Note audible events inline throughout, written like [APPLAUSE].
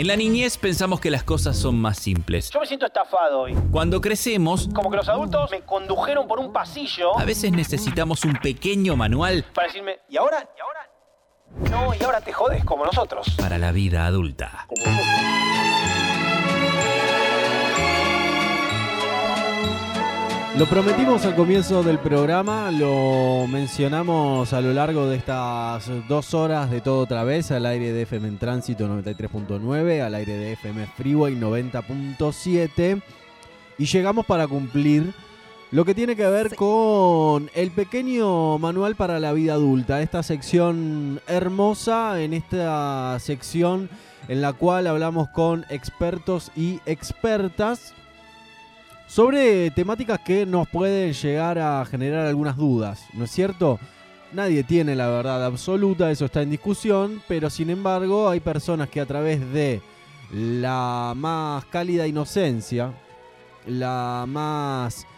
En la niñez pensamos que las cosas son más simples. Yo me siento estafado hoy. Cuando crecemos, Como que los adultos me condujeron por un pasillo a veces necesitamos un pequeño manual para decirme, ¿y ahora? ¿Y ahora? No, y ahora te jodes como nosotros. para la vida adulta. Lo prometimos al comienzo del programa, lo mencionamos a lo largo de estas dos horas de todo otra vez, al aire de FM en Tránsito 93.9, al aire de FM Freeway 90.7 y llegamos para cumplir lo que tiene que ver Sí. con el pequeño manual para la vida adulta, esta sección hermosa, en esta sección en la cual hablamos con expertos y expertas sobre temáticas que nos pueden llegar a generar algunas dudas, ¿no es cierto? Nadie tiene la verdad absoluta, eso está en discusión, pero sin embargo hay personas que a través de la más cálida inocencia, la más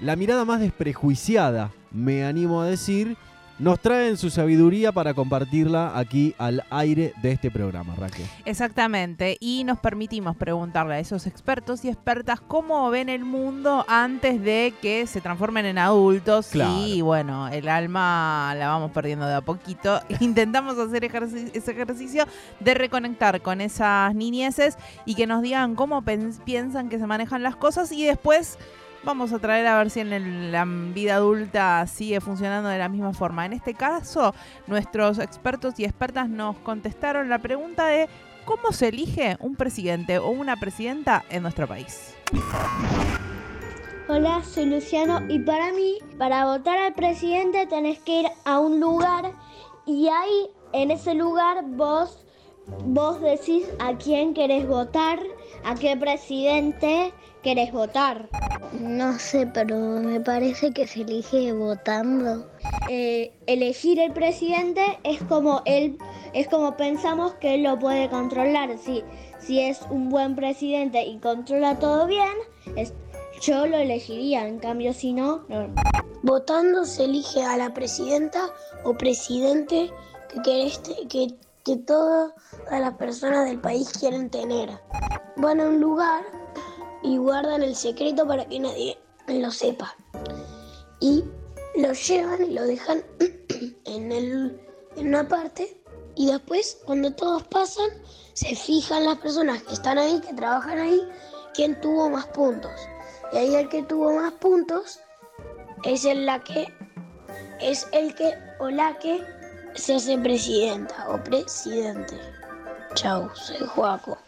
la mirada más desprejuiciada, me animo a decir, nos traen su sabiduría para compartirla aquí al aire de este programa, Raquel. Exactamente, y nos permitimos preguntarle a esos expertos y expertas cómo ven el mundo antes de que se transformen en adultos Claro. y bueno, el alma la vamos perdiendo de a poquito. [LAUGHS] Intentamos hacer ese ejercicio de reconectar con esas niñeces y que nos digan cómo piensan que se manejan las cosas y después vamos a traer a ver si en la vida adulta sigue funcionando de la misma forma. En este caso, nuestros expertos y expertas nos contestaron la pregunta de cómo se elige un presidente o una presidenta en nuestro país. Hola, soy Luciano y para mí, para votar al presidente tenés que ir a un lugar y ahí, en ese lugar, vos, vos decís a quién querés votar, a qué presidente querés votar. No sé, pero me parece que se elige votando. Eh, elegir el presidente es como él, es como pensamos que él lo puede controlar. Si, si es un buen presidente y controla todo bien, es- yo lo elegiría. En cambio, si no, no. Votando se elige a la presidenta o presidente que, querés te- que, que todas las personas del país quieren tener. Van a un lugar y guardan el secreto para que nadie lo sepa. Y lo llevan y lo dejan [CLEARS THROAT] en, el, en una parte. Y después, cuando todos pasan, se fijan las personas que están ahí, que trabajan ahí, quién tuvo más puntos. Y ahí el que tuvo más puntos es el la que es el que o la que se hace presidenta o presidente. Chau, soy Joaco.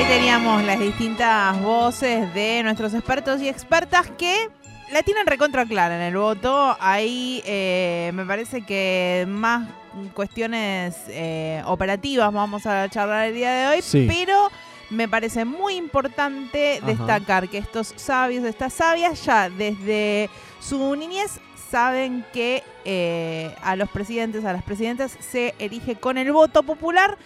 Ahí teníamos las distintas voces de nuestros expertos y expertas que la tienen recontra clara en el voto. Ahí eh, me parece que más cuestiones eh, operativas vamos a charlar el día de hoy, Sí. pero me parece muy importante Ajá. destacar que estos sabios, estas sabias, ya desde su niñez saben que eh, a los presidentes, a las presidentas se elige con el voto popular.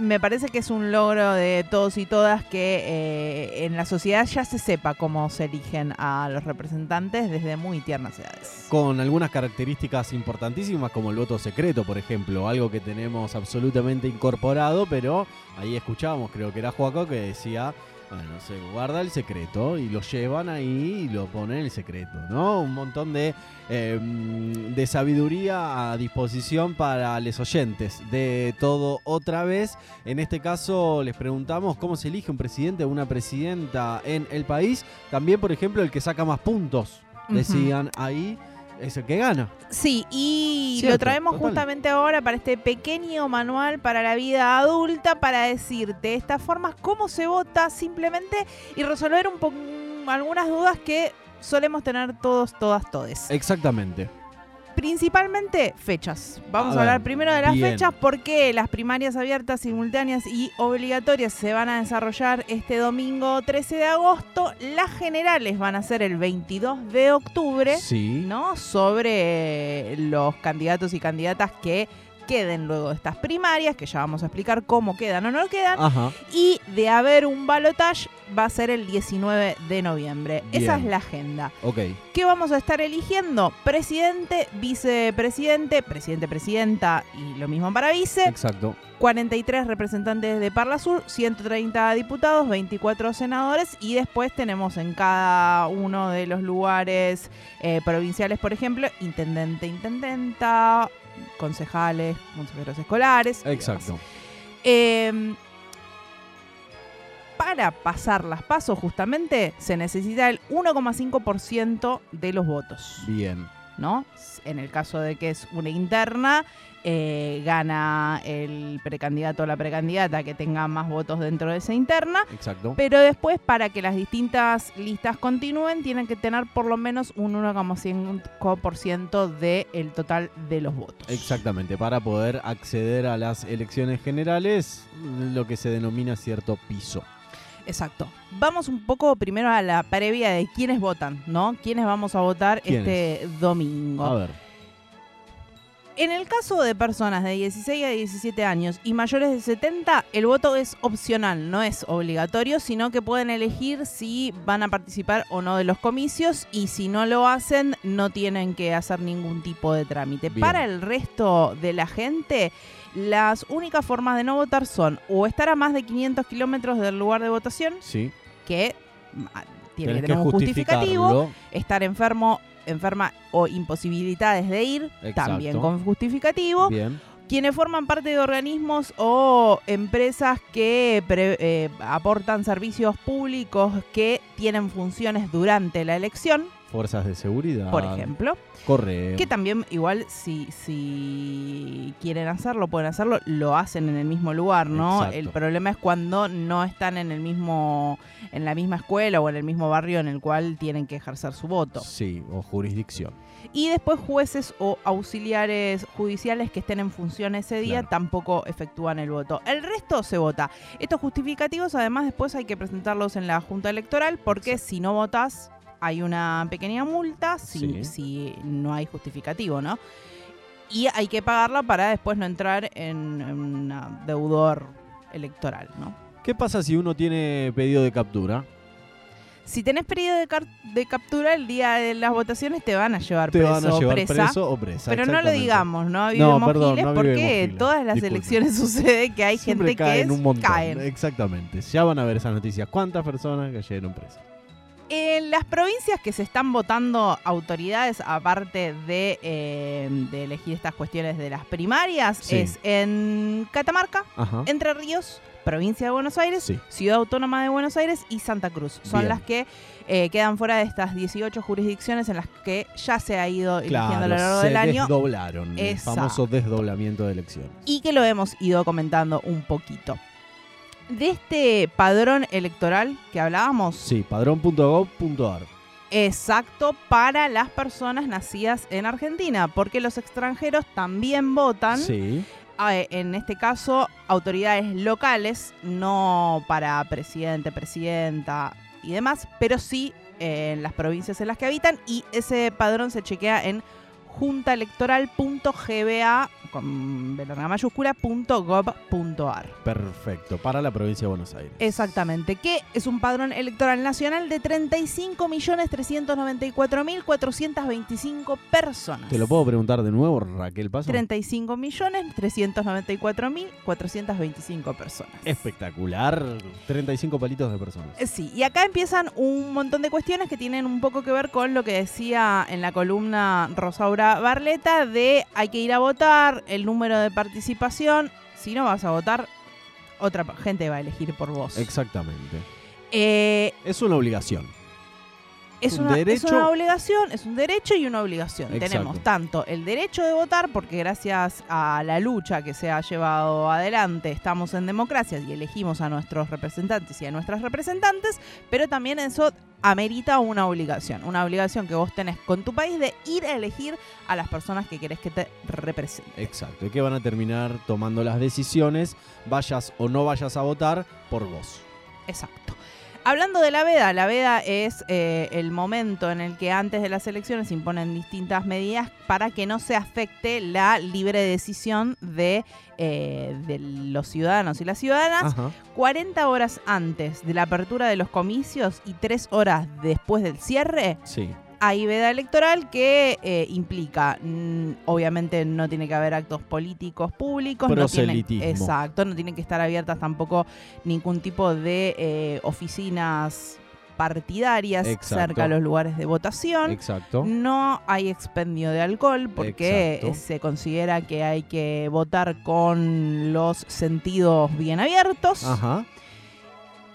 Me parece que es un logro de todos y todas que eh, en la sociedad ya se sepa cómo se eligen a los representantes desde muy tiernas edades. con algunas características importantísimas como el voto secreto, por ejemplo, algo que tenemos absolutamente incorporado, pero ahí escuchábamos, creo que era Joaco que decía, bueno, se guarda el secreto y lo llevan ahí y lo ponen el secreto, ¿no? Un montón de, eh, de sabiduría a disposición para los oyentes de todo otra vez. En este caso les preguntamos cómo se elige un presidente o una presidenta en el país. También, por ejemplo, el que saca más puntos, decían ahí, es el que gana. Sí, y Cierto, lo traemos total. justamente ahora para este pequeño manual para la vida adulta para decirte de estas formas cómo se vota simplemente y resolver un po- algunas dudas que solemos tener todos, todas, todes. Exactamente. Principalmente fechas. Vamos A a, hablar primero de las bien. fechas porque las primarias abiertas, simultáneas y obligatorias se van a desarrollar este domingo 13 de agosto. Las generales van a ser el 22 de octubre. Sí. ¿no? Sobre los candidatos y candidatas que queden luego de estas primarias, que ya vamos a explicar cómo quedan o no quedan. Ajá. Y de haber un balotage va a ser el 19 de noviembre. Esa es la agenda. Ok. ¿Qué vamos a estar eligiendo? Presidente, vicepresidente, presidente, presidenta y lo mismo para vice. Exacto. 43 representantes de Parla Sur, 130 diputados, 24 senadores y después tenemos en cada uno de los lugares eh, provinciales, por ejemplo, intendente, intendenta, concejales, consejeros escolares. Exacto. Eh, para pasar las pasos, justamente, se necesita el 1,5% de los votos. Bien. ¿No? En el caso de que es una interna, eh, gana el precandidato o la precandidata que tenga más votos dentro de esa interna. Exacto. Pero después, para que las distintas listas continúen, tienen que tener por lo menos un 1,5% del total de los votos. Exactamente, para poder acceder a las elecciones generales, lo que se denomina cierto piso. Exacto. Vamos un poco primero a la previa de quiénes votan, ¿no? ¿Quiénes vamos a votar ¿Quiénes? este domingo? A ver, En el caso de personas de 16 a 17 años y mayores de 70, el voto es opcional, no es obligatorio, sino que pueden elegir si van a participar o no de los comicios y si no lo hacen, no tienen que hacer ningún tipo de trámite. Bien. Para el resto de la gente, las únicas formas de no votar son o estar a más de 500 kilómetros del lugar de votación, sí. que ah, tiene que tener un justificativo, estar enfermo, enferma o imposibilidades de ir, Exacto. también con justificativo. Bien. Quienes forman parte de organismos o empresas que pre- eh, aportan servicios públicos que tienen funciones durante la elección, Fuerzas de seguridad. por ejemplo. Correo. Que también igual si, si quieren hacerlo, pueden hacerlo, lo hacen en el mismo lugar, ¿no? Exacto. El problema es cuando no están en el mismo, en la misma escuela o en el mismo barrio en el cual tienen que ejercer su voto. Sí, o jurisdicción. Y después jueces o auxiliares judiciales que estén en función ese día Claro. tampoco efectúan el voto. El resto se vota. Estos justificativos además después hay que presentarlos en la Junta Electoral porque si no votas hay una pequeña multa si, Sí. si no hay justificativo, ¿no? Y hay que pagarla para después no entrar en, en un deudor electoral, ¿no? ¿Qué pasa si uno tiene pedido de captura? Si tenés periodo de, captura el día de las votaciones te van a llevar Te preso van a o llevar presa. preso o presa. Pero no lo digamos, no vivimos perdón, giles no porque giles. todas las elecciones [LAUGHS] sucede que hay Siempre gente que caen es, un montón. caen. Exactamente. Ya van a ver esas noticias. ¿Cuántas personas cayeron presas? Las provincias que se están votando autoridades, aparte de, eh, de elegir estas cuestiones de las primarias, Sí. es en Catamarca, Ajá. Entre Ríos, provincia de Buenos Aires, Sí. Ciudad Autónoma de Buenos Aires y Santa Cruz. Son Bien. las que eh, quedan fuera de estas 18 jurisdicciones en las que ya se ha ido eligiendo a lo Claro, largo se del año. desdoblaron. El famoso desdoblamiento de elecciones. y que lo hemos ido comentando un poquito. De este padrón electoral que hablábamos, Sí, padrón.gov.ar. exacto para las personas nacidas en Argentina, porque los extranjeros también votan, Sí. en este caso, autoridades locales, no para presidente, presidenta y demás, pero sí eh, en las provincias en las que habitan, y ese padrón se chequea en juntaelectoral.gba con B larga mayúscula, punto gov punto ar. Perfecto. Para la provincia de Buenos Aires. Exactamente, que es un padrón electoral nacional de 35.394.425 personas. Te lo puedo preguntar de nuevo, Raquel Paso. 35.394.425 personas. Espectacular. 35 palitos de personas. Eh, Sí, y acá empiezan un montón de cuestiones que tienen un poco que ver con lo que decía en la columna Rosaura Barleta de hay que ir a votar, el número de participación. Si no vas a votar, otra gente va a elegir por vos. Exactamente. Eh, Es una obligación. es, un una, es derecho. una obligación, es un derecho y una obligación. Exacto. Tenemos tanto el derecho de votar, porque gracias a la lucha que se ha llevado adelante estamos en democracia y elegimos a nuestros representantes y a nuestras representantes, pero también eso amerita una obligación. Una obligación que vos tenés con tu país de ir a elegir a las personas que querés que te representen. Exacto. Y que van a terminar tomando las decisiones, vayas o no vayas a votar, por vos. Exacto. Hablando de la veda, la veda es eh, el momento en el que antes de las elecciones se imponen distintas medidas para que no se afecte la libre decisión de, eh, de los ciudadanos y las ciudadanas. Ajá. 40 horas antes de la apertura de los comicios y 3 horas después del cierre, Sí. Hay veda electoral que eh, implica, mm, obviamente no tiene que haber actos políticos públicos, no tiene, Proselitismo. exacto, no tienen que estar abiertas tampoco ningún tipo de eh, oficinas partidarias Exacto. cerca de los lugares de votación. Exacto. No hay expendio de alcohol porque Exacto. se considera que hay que votar con los sentidos bien abiertos. Ajá.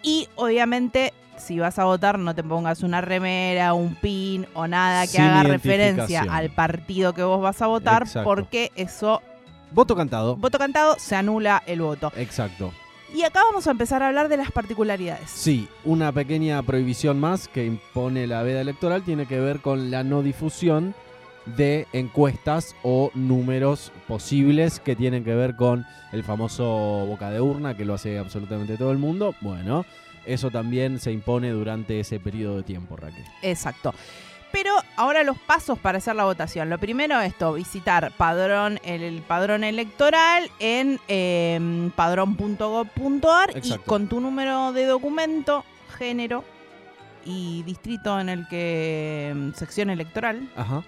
Y obviamente, si vas a votar, no te pongas una remera, un pin o nada que Sin haga referencia al partido que vos vas a votar, Exacto. porque eso, Voto cantado. voto cantado, se anula el voto. Exacto. Y acá vamos a empezar a hablar de las particularidades. Sí, una pequeña prohibición más que impone la veda electoral tiene que ver con la no difusión de encuestas o números posibles que tienen que ver con el famoso boca de urna que lo hace absolutamente todo el mundo. Bueno, eso también se impone durante ese periodo de tiempo, Raquel. Exacto. Pero ahora los pasos para hacer la votación. Lo primero esto, visitar padrón, el, el padrón electoral en eh, padrón.gov.ar y con tu número de documento, género y distrito en el que mm, sección electoral. Ajá.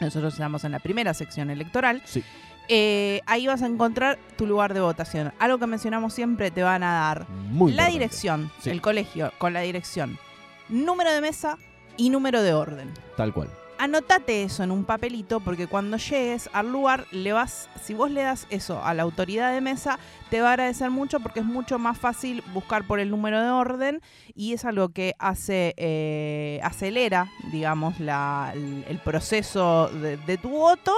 Nosotros estamos en la primera sección electoral. Sí. Eh, ahí vas a encontrar tu lugar de votación. Algo que mencionamos siempre te van a dar Muy la importante. dirección, Sí. el colegio con la dirección, número de mesa y número de orden. Tal cual. Anotate eso en un papelito porque cuando llegues al lugar le vas, si vos le das eso a la autoridad de mesa, te va a agradecer mucho porque es mucho más fácil buscar por el número de orden y es algo que hace eh, acelera, digamos, la- el, el proceso de, de tu voto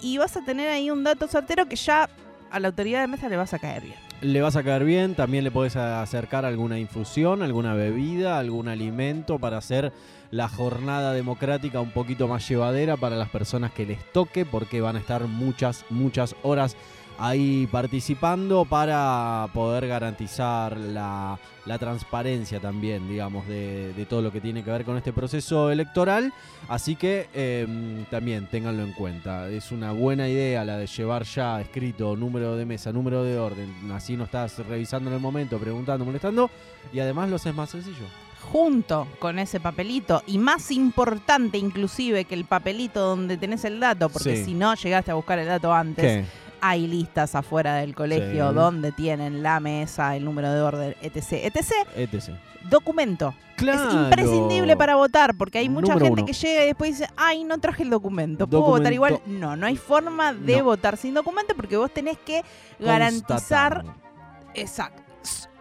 y vas a tener ahí un dato certero que ya a la autoridad de mesa le vas a caer bien. Le vas a caer bien, también le podés acercar alguna infusión, alguna bebida, algún alimento para hacer la jornada democrática un poquito más llevadera para las personas que les toque, porque van a estar muchas, muchas horas ahí participando para poder garantizar la, la transparencia también, digamos, de, de todo lo que tiene que ver con este proceso electoral. Así que eh, también ténganlo en cuenta. Es una buena idea la de llevar ya escrito número de mesa, número de orden. Así no estás revisando en el momento, preguntando, molestando. Y además lo haces más sencillo. junto con ese papelito y más importante inclusive que el papelito donde tenés el dato, porque Sí. si no llegaste a buscar el dato antes, hay listas afuera del colegio Sí. donde tienen la mesa, el número de orden, etc, etc. etc. Documento. Claro. Es imprescindible para votar porque hay mucha Número gente uno. que llega y después dice, ay, no traje el documento. ¿Puedo votar igual? No, no hay forma de No. votar sin documento porque vos tenés que garantizar... Constatar. Exacto.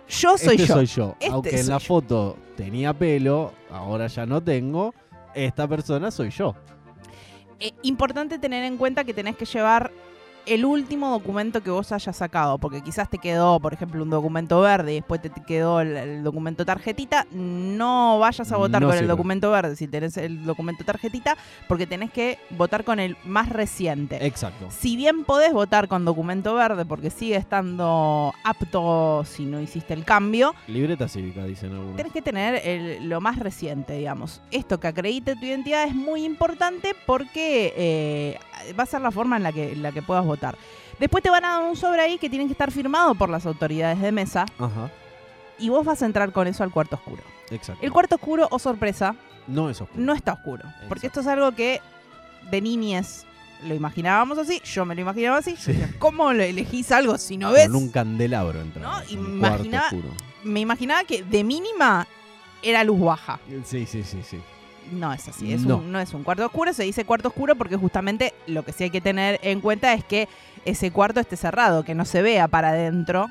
Yo soy este yo. soy yo. Este Aunque en la yo. foto tenía pelo, ahora ya no tengo. Esta persona soy yo. Eh, importante tener en cuenta que tenés que llevar el último documento que vos hayas sacado, porque quizás te quedó, por ejemplo, un documento verde y después te quedó el, el documento tarjetita. No vayas a votar No con el documento verde si tenés el documento tarjetita, porque tenés que votar con el más reciente. Exacto. Si bien podés votar con documento verde porque sigue estando apto si no hiciste el cambio, Libreta cívica, dicen algunos. tenés que tener el- lo más reciente, digamos. Esto que acredite tu identidad es muy importante porque eh, va a ser la forma en la que, en la que puedas votar. Después te van a dar un sobre ahí que tienen que estar firmado por las autoridades de mesa Ajá. y vos vas a entrar con eso al cuarto oscuro. Exacto. El cuarto oscuro, o sorpresa, no es oscuro. no está oscuro. Porque esto es algo que de niñez lo imaginábamos así, yo me lo imaginaba así. Sí. ¿Cómo lo elegís algo si no ves? Con un candelabro entramos. No. Me imaginaba que de mínima era luz baja. Sí, sí, sí, sí. No es así, es No. Un, no es un cuarto oscuro, se dice cuarto oscuro porque justamente lo que sí hay que tener en cuenta es que ese cuarto esté cerrado, que no se vea para adentro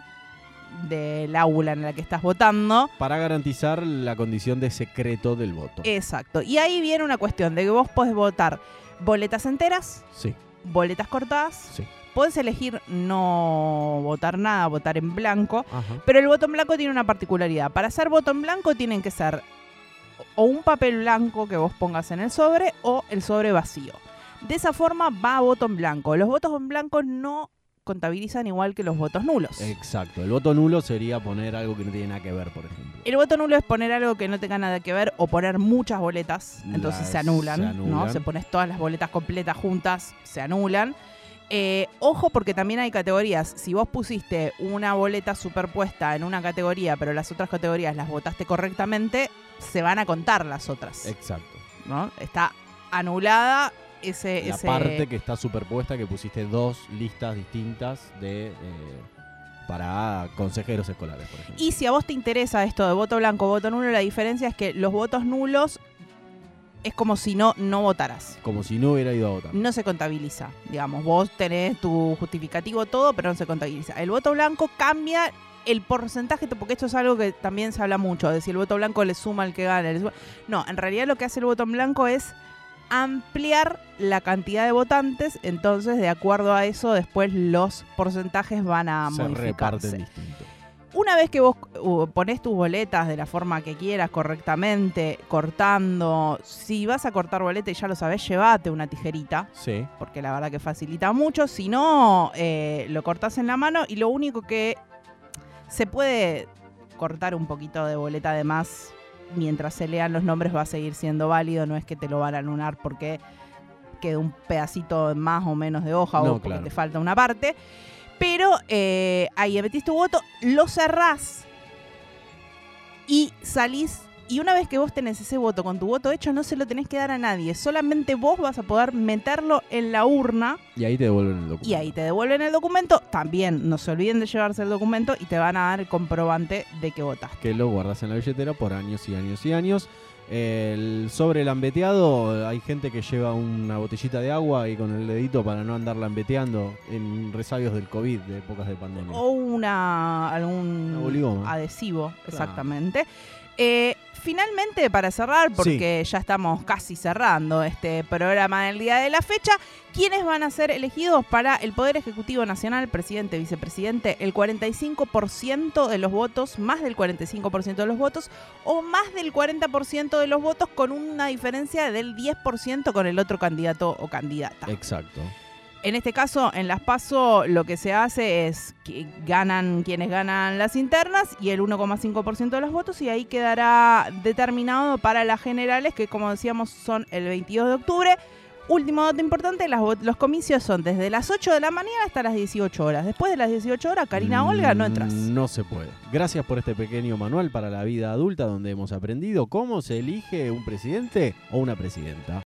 del aula en la que estás votando. Para garantizar la condición de secreto del voto. Exacto. Y ahí viene una cuestión de que vos podés votar boletas enteras, Sí, boletas cortadas, sí. podés elegir no votar nada, votar en blanco, Ajá. Pero el voto en blanco tiene una particularidad. Para hacer voto en blanco tienen que ser o un papel blanco que vos pongas en el sobre o el sobre vacío. De esa forma va a voto en blanco. Los votos en blanco no contabilizan igual que los votos nulos. Exacto. El voto nulo sería poner algo que no tiene nada que ver, por ejemplo. El voto nulo es poner algo que no tenga nada que ver o poner muchas boletas, entonces Las- se anulan, se ¿no? Se pones todas las boletas completas juntas, se anulan. Eh, ojo porque también hay categorías. Si vos pusiste una boleta superpuesta en una categoría, pero las otras categorías las votaste correctamente, se van a contar las otras, Exacto. ¿no? Está anulada ese... La ese- parte que está superpuesta, que pusiste dos listas distintas de eh, para consejeros escolares, por ejemplo. Y si a vos te interesa esto de voto blanco, voto nulo, la diferencia es que los votos nulos es como si no, no votaras. Como si no hubiera ido a votar. No se contabiliza. Digamos, vos tenés tu justificativo todo, pero no se contabiliza. El voto blanco cambia el porcentaje, porque esto es algo que también se habla mucho, de si el voto blanco le suma al que gana. No, en realidad lo que hace el voto en blanco es ampliar la cantidad de votantes, entonces de acuerdo a eso después los porcentajes van a Se modificarse. reparten distinto. Una vez que vos uh, pones tus boletas de la forma que quieras, correctamente, cortando, si vas a cortar boleta y ya lo sabés, llévate una tijerita, Sí. porque la verdad que facilita mucho. Si no, eh, lo cortás en la mano y lo único que se puede cortar un poquito de boleta de más mientras se lean los nombres va a seguir siendo válido, no es que te lo van a anular porque quede un pedacito más o menos de hoja No, o porque claro. te falta una parte. Pero eh, ahí emitís tu voto, lo cerrás y salís. Y una vez que vos tenés ese voto con tu voto hecho, no se lo tenés que dar a nadie. Solamente vos vas a poder meterlo en la urna Y ahí te devuelven el documento. y ahí te devuelven el documento. También no se olviden de llevarse el documento y te van a dar el comprobante de que votaste. Que lo guardas en la billetera por años y años y años. El sobre lambeteado, hay gente que lleva una botellita de agua y con el dedito para no andar lambeteando en resabios del COVID, de épocas de pandemia. O una algún Una adhesivo, exactamente. Eh, finalmente, para cerrar, porque ya estamos casi cerrando este programa del día de la fecha, ¿quiénes van a ser elegidos para el Poder Ejecutivo Nacional, presidente, vicepresidente? El 45% de los votos, más del 45% de los votos, o más del 40% de los votos con una diferencia del 10% con el otro candidato o candidata. Exacto. En este caso, en las PASO, lo que se hace es que ganan quienes ganan las internas y el 1,5% de los votos, y ahí quedará determinado para las generales, que como decíamos son el 22 de octubre. Último dato importante, las los comicios son desde las 8 de la mañana hasta las 18 horas. Después de las 18 horas, Karina Olga, no entras. Mm, No se puede. Gracias por este pequeño manual para la vida adulta donde hemos aprendido cómo se elige un presidente o una presidenta.